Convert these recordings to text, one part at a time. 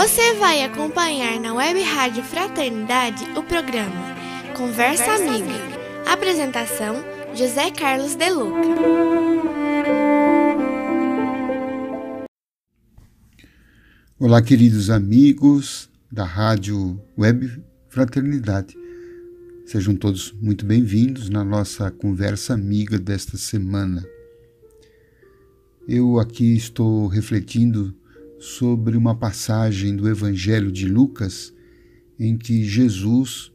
Você vai acompanhar na Web Rádio Fraternidade o programa Conversa, Conversa Amiga. Amiga. Apresentação: José Carlos De Luca. Olá, queridos amigos da Rádio Web Fraternidade. Sejam todos muito bem-vindos na nossa conversa amiga desta semana. Eu aqui estou refletindo sobre uma passagem do Evangelho de Lucas em que Jesus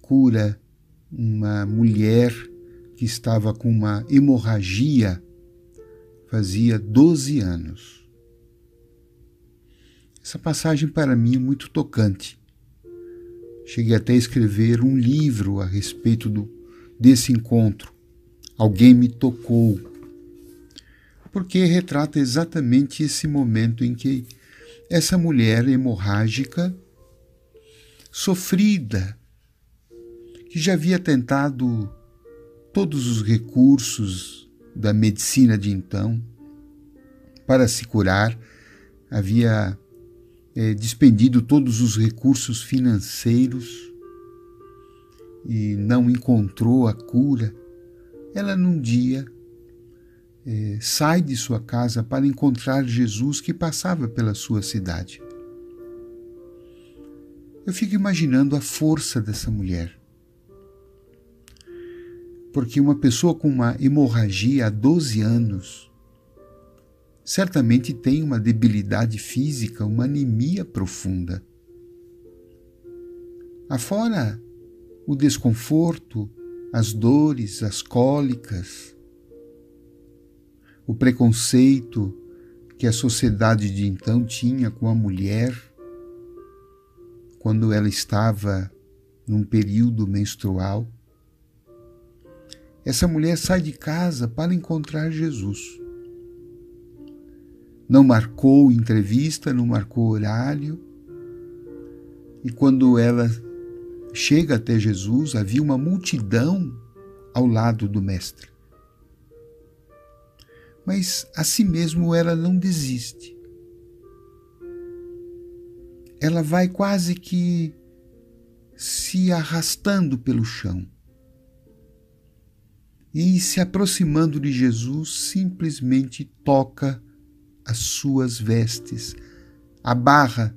cura uma mulher que estava com uma hemorragia fazia 12 anos. Essa passagem para mim é muito tocante. Cheguei até a escrever um livro a respeito do, desse encontro. Alguém me tocou porque retrata exatamente esse momento em que essa mulher hemorrágica, sofrida, que já havia tentado todos os recursos da medicina de então para se curar, havia é, despendido todos os recursos financeiros e não encontrou a cura, ela num dia é, sai de sua casa para encontrar Jesus que passava pela sua cidade. Eu fico imaginando a força dessa mulher. Porque uma pessoa com uma hemorragia há 12 anos certamente tem uma debilidade física, uma anemia profunda. Afora o desconforto, as dores, as cólicas, o preconceito que a sociedade de então tinha com a mulher quando ela estava num período menstrual. Essa mulher sai de casa para encontrar Jesus. Não marcou entrevista, não marcou horário. E quando ela chega até Jesus, havia uma multidão ao lado do Mestre mas a si mesmo ela não desiste. Ela vai quase que se arrastando pelo chão. E se aproximando de Jesus, simplesmente toca as suas vestes, a barra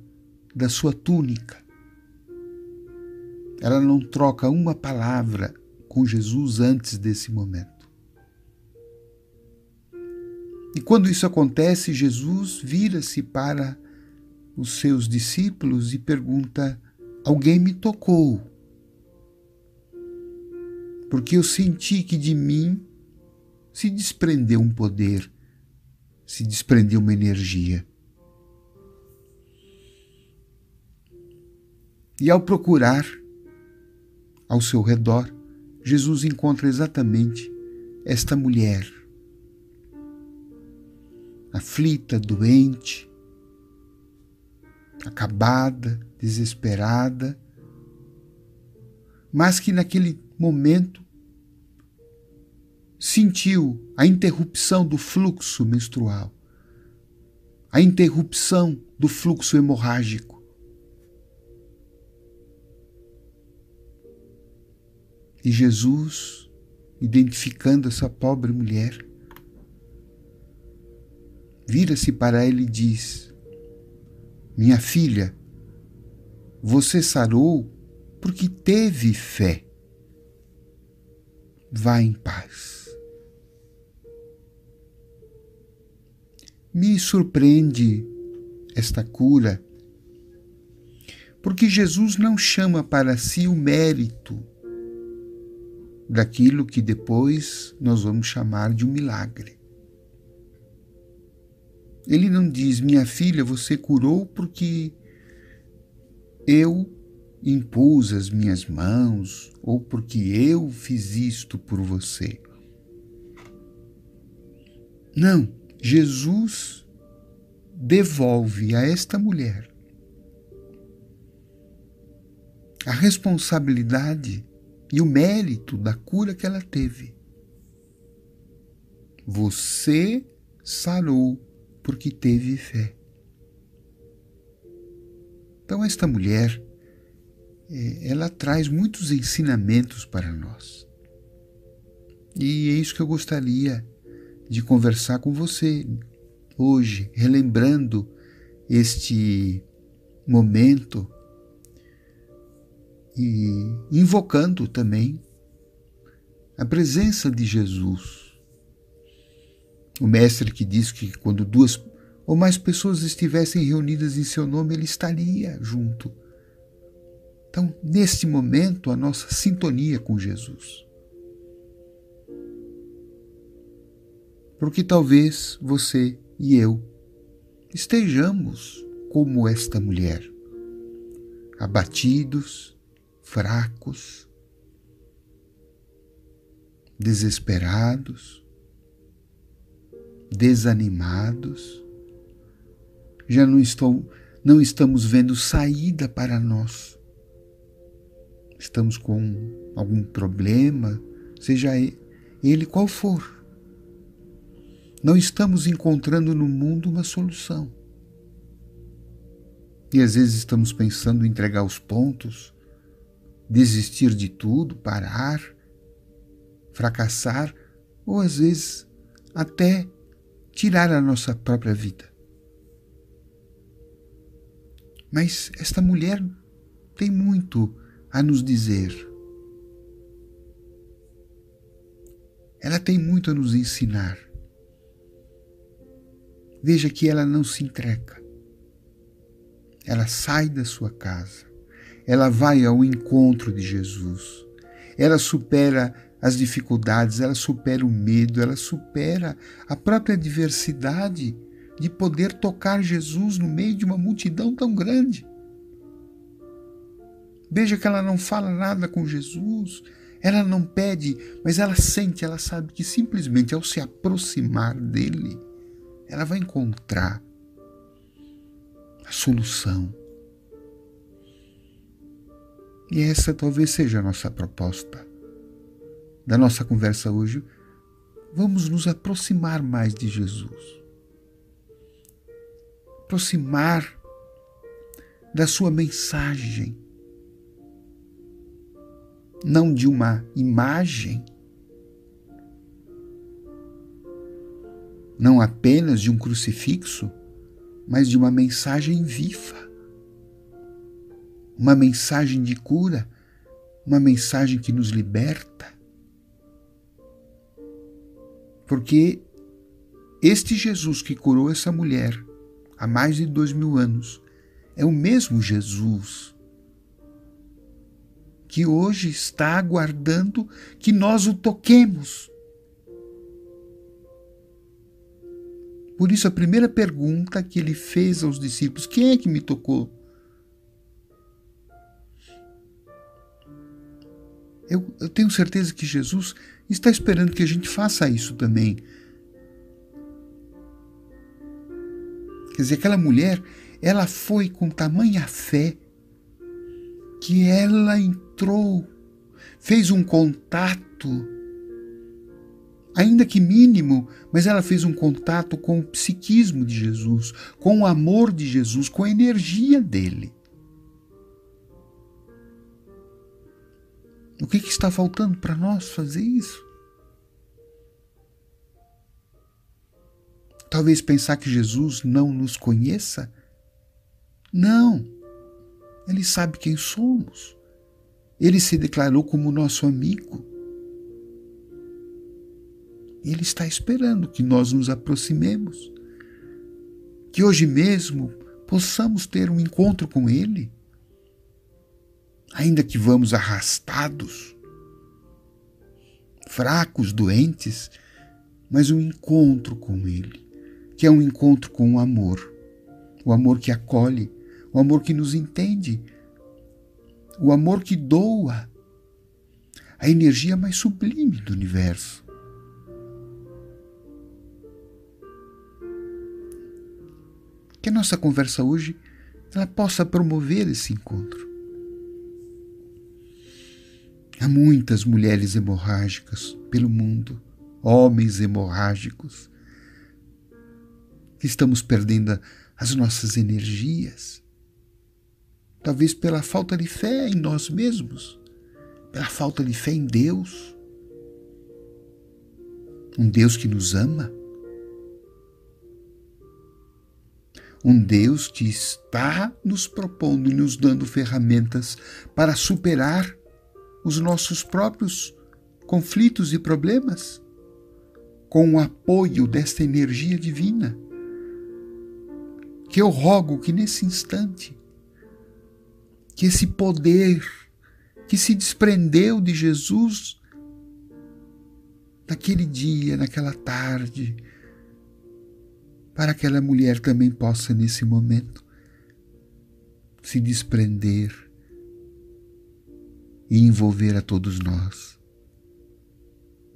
da sua túnica. Ela não troca uma palavra com Jesus antes desse momento. E quando isso acontece, Jesus vira-se para os seus discípulos e pergunta: Alguém me tocou? Porque eu senti que de mim se desprendeu um poder, se desprendeu uma energia. E ao procurar ao seu redor, Jesus encontra exatamente esta mulher aflita, doente, acabada, desesperada, mas que naquele momento sentiu a interrupção do fluxo menstrual, a interrupção do fluxo hemorrágico. E Jesus, identificando essa pobre mulher, vira-se para ela e diz: Minha filha, você sarou porque teve fé. Vá em paz. Me surpreende esta cura, porque Jesus não chama para si o mérito daquilo que depois nós vamos chamar de um milagre. Ele não diz, minha filha, você curou porque eu impus as minhas mãos ou porque eu fiz isto por você. Não, Jesus devolve a esta mulher a responsabilidade e o mérito da cura que ela teve. Você sarou porque teve fé. Então, esta mulher, é, ela traz muitos ensinamentos para nós. E é isso que eu gostaria de conversar com você hoje, relembrando este momento e invocando também a presença de Jesus. O mestre que diz que quando duas ou mais pessoas estivessem reunidas em seu nome, ele estaria junto. Então, neste momento, a nossa sintonia com Jesus. Porque talvez você e eu estejamos como esta mulher, abatidos, fracos, desesperados, desanimados, já não, estou, não estamos vendo saída para nós. Estamos com algum problema, seja ele qual for. Não estamos encontrando no mundo uma solução. E às vezes estamos pensando em entregar os pontos, desistir de tudo, parar, fracassar ou às vezes até tirar a nossa própria vida. Mas esta mulher tem muito a nos dizer. Ela tem muito a nos ensinar. Veja que ela não se entrega. Ela sai da sua casa ela vai ao encontro de Jesus. Ela supera as dificuldades, ela supera o medo, ela supera a própria adversidade de poder tocar Jesus no meio de uma multidão tão grande. Veja que ela não fala nada com Jesus, ela não pede, mas ela sente, ela sabe que simplesmente ao se aproximar dele, ela vai encontrar a solução. E essa talvez seja a nossa proposta da nossa conversa hoje. Vamos nos aproximar mais de Jesus. Aproximar da sua mensagem. Não de uma imagem, não apenas de um crucifixo, mas de uma mensagem viva uma mensagem de cura, uma mensagem que nos liberta. Porque este Jesus que curou essa mulher há mais de dois mil anos é o mesmo Jesus que hoje está aguardando que nós o toquemos. Por isso, a primeira pergunta que ele fez aos discípulos: Quem é que me tocou? Eu, eu tenho certeza que Jesus está esperando que a gente faça isso também. Quer dizer, aquela mulher, ela foi com tamanha fé que ela entrou, fez um contato, ainda que mínimo, mas ela fez um contato com o psiquismo de Jesus, com o amor de Jesus, com a energia dele. O que, que está faltando para nós fazer isso? Talvez pensar que Jesus não nos conheça? Não. Ele sabe quem somos. Ele se declarou como nosso amigo. Ele está esperando que nós nos aproximemos. Que hoje mesmo possamos ter um encontro com Ele ainda que vamos arrastados, fracos, doentes, mas um encontro com Ele, que é um encontro com o amor, o amor que acolhe, o amor que nos entende, o amor que doa, a energia mais sublime do universo. Que a nossa conversa hoje ela possa promover esse encontro. Há muitas mulheres hemorrágicas pelo mundo, homens hemorrágicos, que estamos perdendo as nossas energias. talvez pela falta de fé em nós mesmos, pela falta de fé em Deus. Um Deus que nos ama. Um Deus que está nos propondo e nos dando ferramentas para superar os nossos próprios conflitos e problemas, com o apoio desta energia divina. Que eu rogo que nesse instante, que esse poder que se desprendeu de Jesus naquele dia, naquela tarde, para aquela mulher também possa nesse momento se desprender e envolver a todos nós.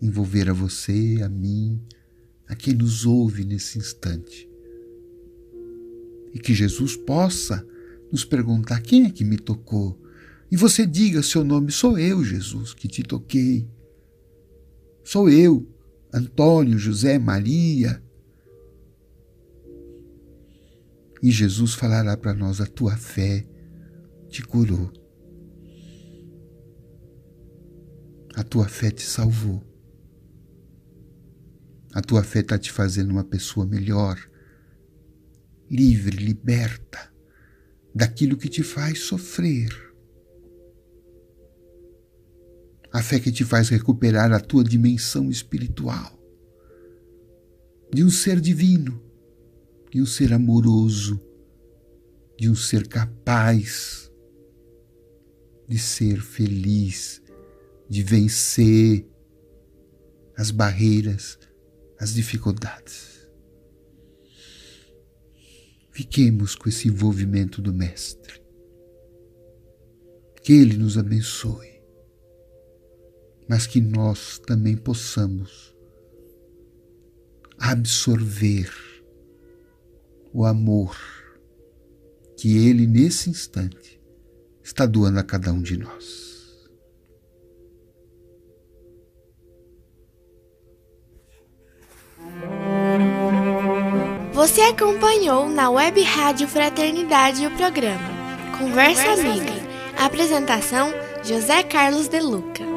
Envolver a você, a mim, a quem nos ouve nesse instante. E que Jesus possa nos perguntar: quem é que me tocou? E você diga seu nome: sou eu, Jesus, que te toquei. Sou eu, Antônio, José, Maria. E Jesus falará para nós: a tua fé te curou. A tua fé te salvou. A tua fé está te fazendo uma pessoa melhor, livre, liberta daquilo que te faz sofrer. A fé que te faz recuperar a tua dimensão espiritual, de um ser divino, de um ser amoroso, de um ser capaz de ser feliz de vencer as barreiras, as dificuldades. Fiquemos com esse envolvimento do Mestre. Que Ele nos abençoe, mas que nós também possamos absorver o amor que Ele, nesse instante, está doando a cada um de nós. Você acompanhou na Web Rádio Fraternidade o programa Conversa. Amiga. Apresentação José Carlos De Luca.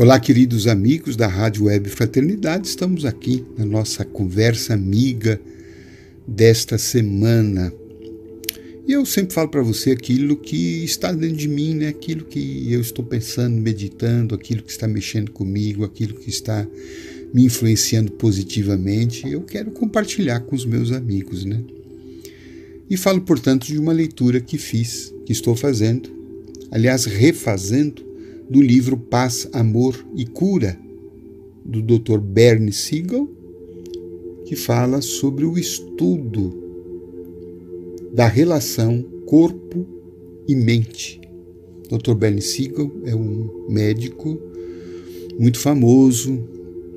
Olá, queridos amigos da Rádio Web Fraternidade, estamos aqui na nossa conversa amiga desta semana. E eu sempre falo para você aquilo que está dentro de mim, né? aquilo que eu estou pensando, meditando, aquilo que está mexendo comigo, aquilo que está me influenciando positivamente. Eu quero compartilhar com os meus amigos. Né? E falo, portanto, de uma leitura que fiz, que estou fazendo, aliás, refazendo do livro Paz, Amor e Cura, do Dr. Bernie Siegel, que fala sobre o estudo da relação corpo e mente. Dr. Bernie Siegel é um médico muito famoso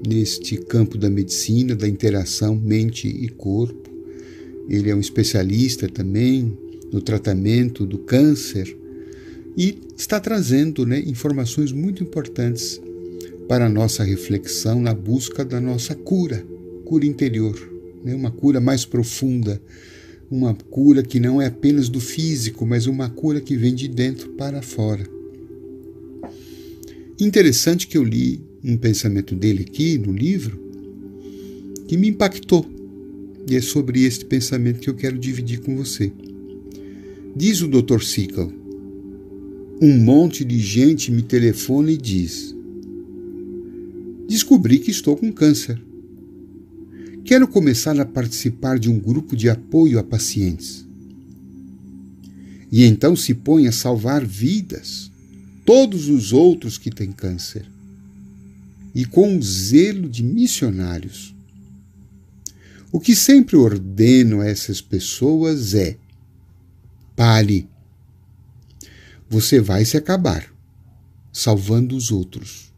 neste campo da medicina, da interação mente e corpo. Ele é um especialista também no tratamento do câncer e está trazendo né, informações muito importantes para a nossa reflexão na busca da nossa cura, cura interior, né, uma cura mais profunda, uma cura que não é apenas do físico, mas uma cura que vem de dentro para fora. Interessante que eu li um pensamento dele aqui no livro que me impactou. E é sobre este pensamento que eu quero dividir com você. Diz o Dr. Sickle: um monte de gente me telefona e diz: Descobri que estou com câncer. Quero começar a participar de um grupo de apoio a pacientes. E então se põe a salvar vidas, todos os outros que têm câncer, e com o zelo de missionários. O que sempre ordeno a essas pessoas é: pare você vai se acabar, salvando os outros.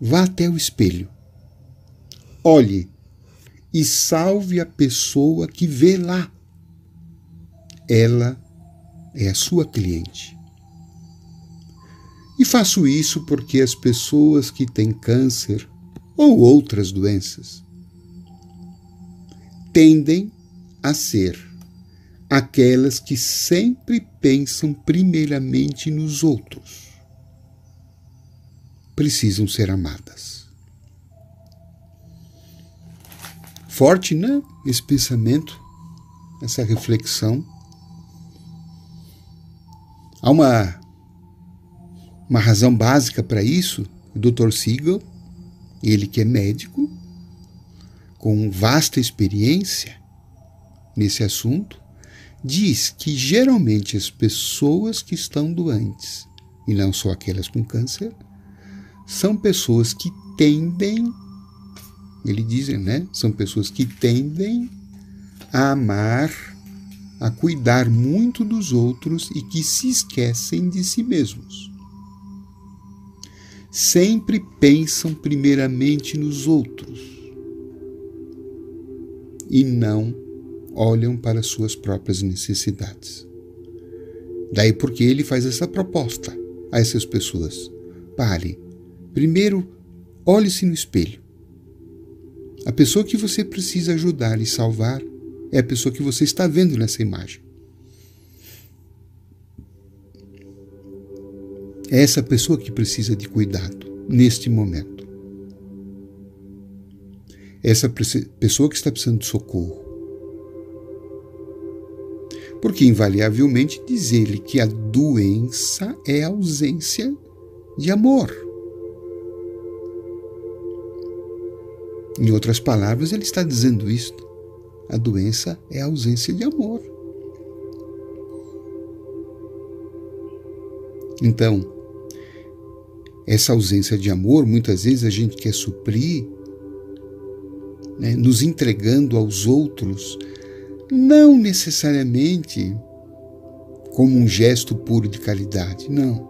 Vá até o espelho. Olhe e salve a pessoa que vê lá. Ela é a sua cliente. E faço isso porque as pessoas que têm câncer ou outras doenças tendem a ser aquelas que sempre pensam primeiramente nos outros. Precisam ser amadas. Forte, né? Esse pensamento, essa reflexão. Há uma, uma razão básica para isso. O Dr. Siegel, ele que é médico, com vasta experiência nesse assunto, diz que geralmente as pessoas que estão doentes, e não só aquelas com câncer, são pessoas que tendem, ele diz, né? São pessoas que tendem a amar, a cuidar muito dos outros e que se esquecem de si mesmos. Sempre pensam primeiramente nos outros e não olham para suas próprias necessidades. Daí porque ele faz essa proposta a essas pessoas. Pare. Primeiro, olhe-se no espelho. A pessoa que você precisa ajudar e salvar é a pessoa que você está vendo nessa imagem. É essa pessoa que precisa de cuidado neste momento. Essa pessoa que está precisando de socorro. Porque, invariavelmente, diz ele que a doença é ausência de amor. Em outras palavras, ele está dizendo isto. A doença é a ausência de amor. Então, essa ausência de amor, muitas vezes a gente quer suprir, né, nos entregando aos outros não necessariamente como um gesto puro de caridade, não,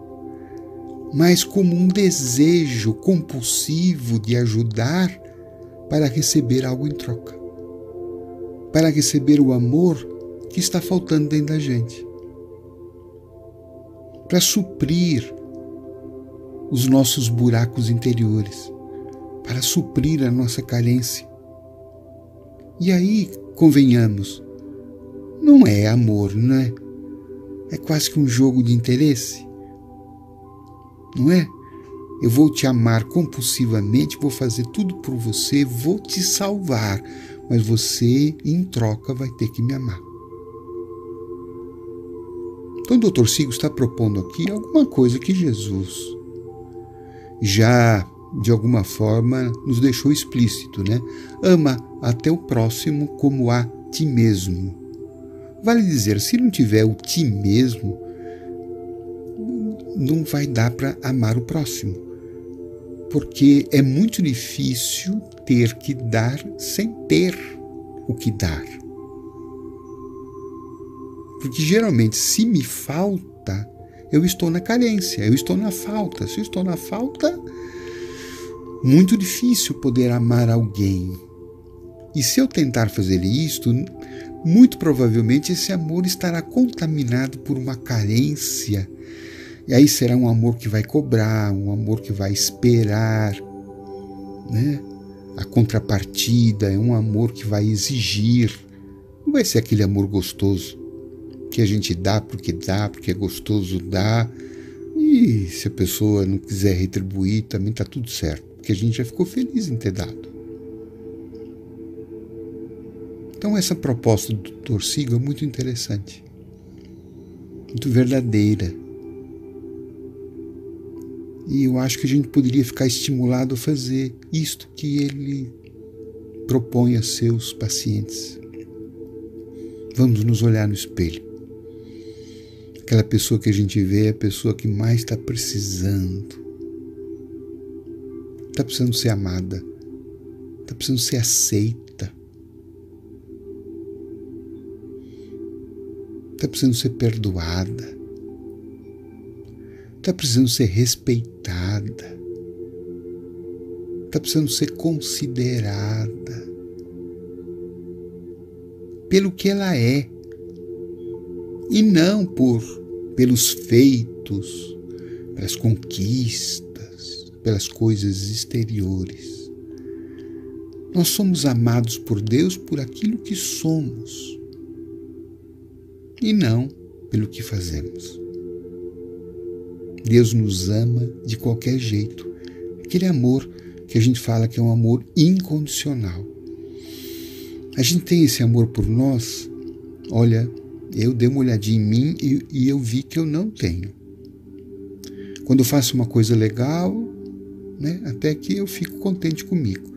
mas como um desejo compulsivo de ajudar para receber algo em troca, para receber o amor que está faltando dentro da gente, para suprir os nossos buracos interiores, para suprir a nossa carência. E aí, convenhamos, não é amor, não é? É quase que um jogo de interesse. Não é? eu vou te amar compulsivamente, vou fazer tudo por você, vou te salvar, mas você, em troca, vai ter que me amar. Então, o Dr. Sigo está propondo aqui alguma coisa que Jesus já, de alguma forma, nos deixou explícito, né? Ama até o próximo como a ti mesmo. Vale dizer, se não tiver o ti mesmo, não vai dar para amar o próximo. Porque é muito difícil ter que dar sem ter o que dar. Porque geralmente, se me falta, eu estou na carência, eu estou na falta. Se eu estou na falta, muito difícil poder amar alguém. E se eu tentar fazer isto, muito provavelmente esse amor estará contaminado por uma carência. E aí será um amor que vai cobrar, um amor que vai esperar, né? A contrapartida é um amor que vai exigir. Não vai ser aquele amor gostoso que a gente dá porque dá, porque é gostoso dar. E se a pessoa não quiser retribuir, também está tudo certo, porque a gente já ficou feliz em ter dado. Então, essa proposta do Dr. Sigo é muito interessante, muito verdadeira. E eu acho que a gente poderia ficar estimulado a fazer isto que ele propõe a seus pacientes. Vamos nos olhar no espelho. Aquela pessoa que a gente vê é a pessoa que mais está precisando. Está precisando ser amada. Está precisando ser aceita. Está precisando ser perdoada. Está precisando ser respeitada. Está precisando ser considerada pelo que ela é e não por pelos feitos, pelas conquistas, pelas coisas exteriores. Nós somos amados por Deus por aquilo que somos e não pelo que fazemos. Deus nos ama de qualquer jeito. Aquele amor que a gente fala que é um amor incondicional. A gente tem esse amor por nós, olha, eu dei uma olhadinha em mim e, e eu vi que eu não tenho. Quando eu faço uma coisa legal, né, até que eu fico contente comigo.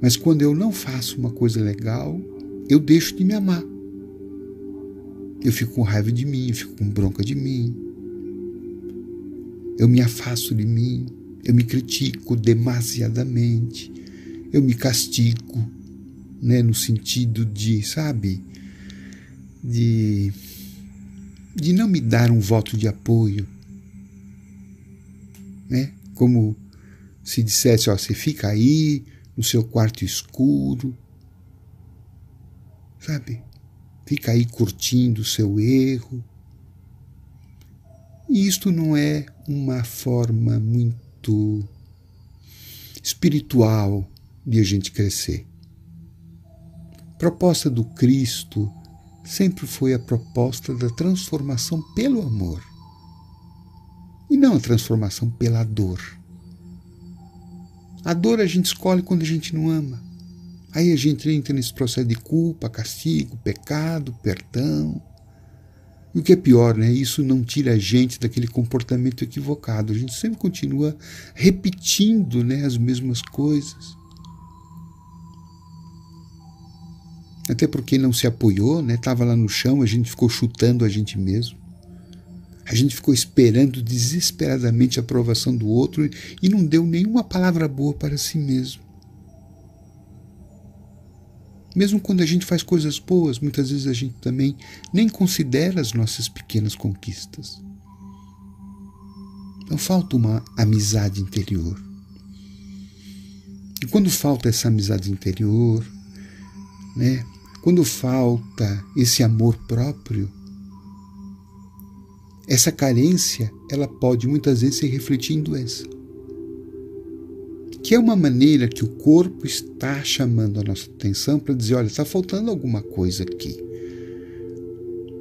Mas quando eu não faço uma coisa legal, eu deixo de me amar. Eu fico com raiva de mim, eu fico com bronca de mim. Eu me afasto de mim, eu me critico demasiadamente, eu me castigo, né, no sentido de, sabe, de, de não me dar um voto de apoio, né? Como se dissesse, ó, você fica aí no seu quarto escuro, sabe? Fica aí curtindo o seu erro. E isto não é uma forma muito espiritual de a gente crescer. A proposta do Cristo sempre foi a proposta da transformação pelo amor e não a transformação pela dor. A dor a gente escolhe quando a gente não ama. Aí a gente entra nesse processo de culpa, castigo, pecado, perdão. E o que é pior, né? Isso não tira a gente daquele comportamento equivocado. A gente sempre continua repetindo né, as mesmas coisas. Até porque não se apoiou, né? Tava lá no chão, a gente ficou chutando a gente mesmo. A gente ficou esperando desesperadamente a aprovação do outro e não deu nenhuma palavra boa para si mesmo. Mesmo quando a gente faz coisas boas, muitas vezes a gente também nem considera as nossas pequenas conquistas. Então falta uma amizade interior. E quando falta essa amizade interior, né, quando falta esse amor próprio, essa carência, ela pode muitas vezes se refletir em doença. Que é uma maneira que o corpo está chamando a nossa atenção para dizer, olha, está faltando alguma coisa aqui.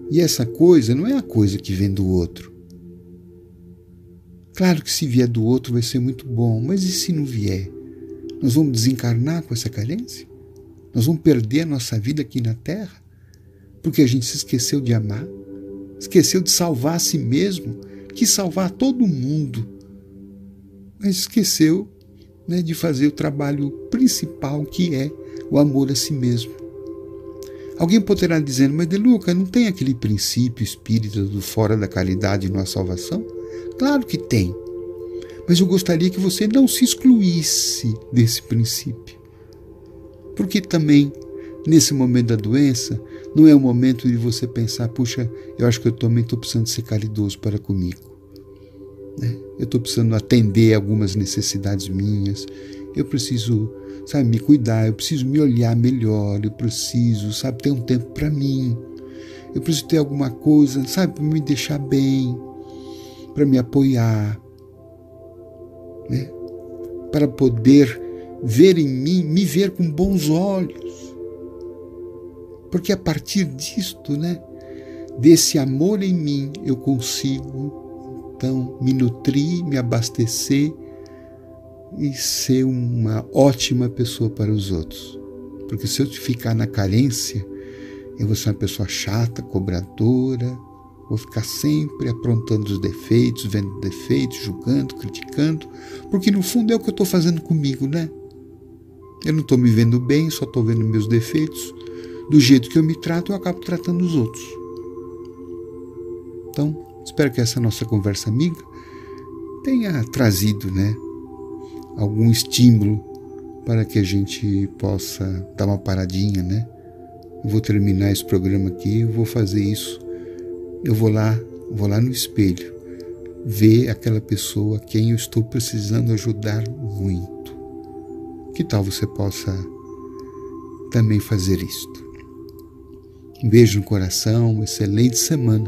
E essa coisa não é a coisa que vem do outro. Claro que se vier do outro vai ser muito bom, mas e se não vier? Nós vamos desencarnar com essa carência? Nós vamos perder a nossa vida aqui na Terra? Porque a gente se esqueceu de amar? Esqueceu de salvar a si mesmo? Quis salvar todo mundo, mas esqueceu né, de fazer o trabalho principal que é o amor a si mesmo. Alguém poderá dizer, mas De Luca, não tem aquele princípio espírita do fora da caridade na salvação? Claro que tem. Mas eu gostaria que você não se excluísse desse princípio. Porque também, nesse momento da doença, não é o momento de você pensar, puxa, eu acho que eu também estou precisando ser caridoso para comigo. Né? Eu estou precisando atender algumas necessidades minhas. Eu preciso, sabe, me cuidar. Eu preciso me olhar melhor. Eu preciso, sabe, ter um tempo para mim. Eu preciso ter alguma coisa, sabe, para me deixar bem para me apoiar, né? para poder ver em mim, me ver com bons olhos. Porque a partir disto, né, desse amor em mim, eu consigo então me nutrir, me abastecer e ser uma ótima pessoa para os outros. Porque se eu ficar na carência, eu vou ser uma pessoa chata, cobradora, Vou ficar sempre aprontando os defeitos, vendo defeitos, julgando, criticando, porque no fundo é o que eu estou fazendo comigo, né? Eu não estou me vendo bem, só estou vendo meus defeitos. Do jeito que eu me trato, eu acabo tratando os outros. Então, espero que essa nossa conversa amiga tenha trazido, né, algum estímulo para que a gente possa dar uma paradinha, né? Vou terminar esse programa aqui, vou fazer isso eu vou lá, vou lá no espelho, ver aquela pessoa a quem eu estou precisando ajudar muito. Que tal você possa também fazer isto? Um beijo no coração, excelente semana.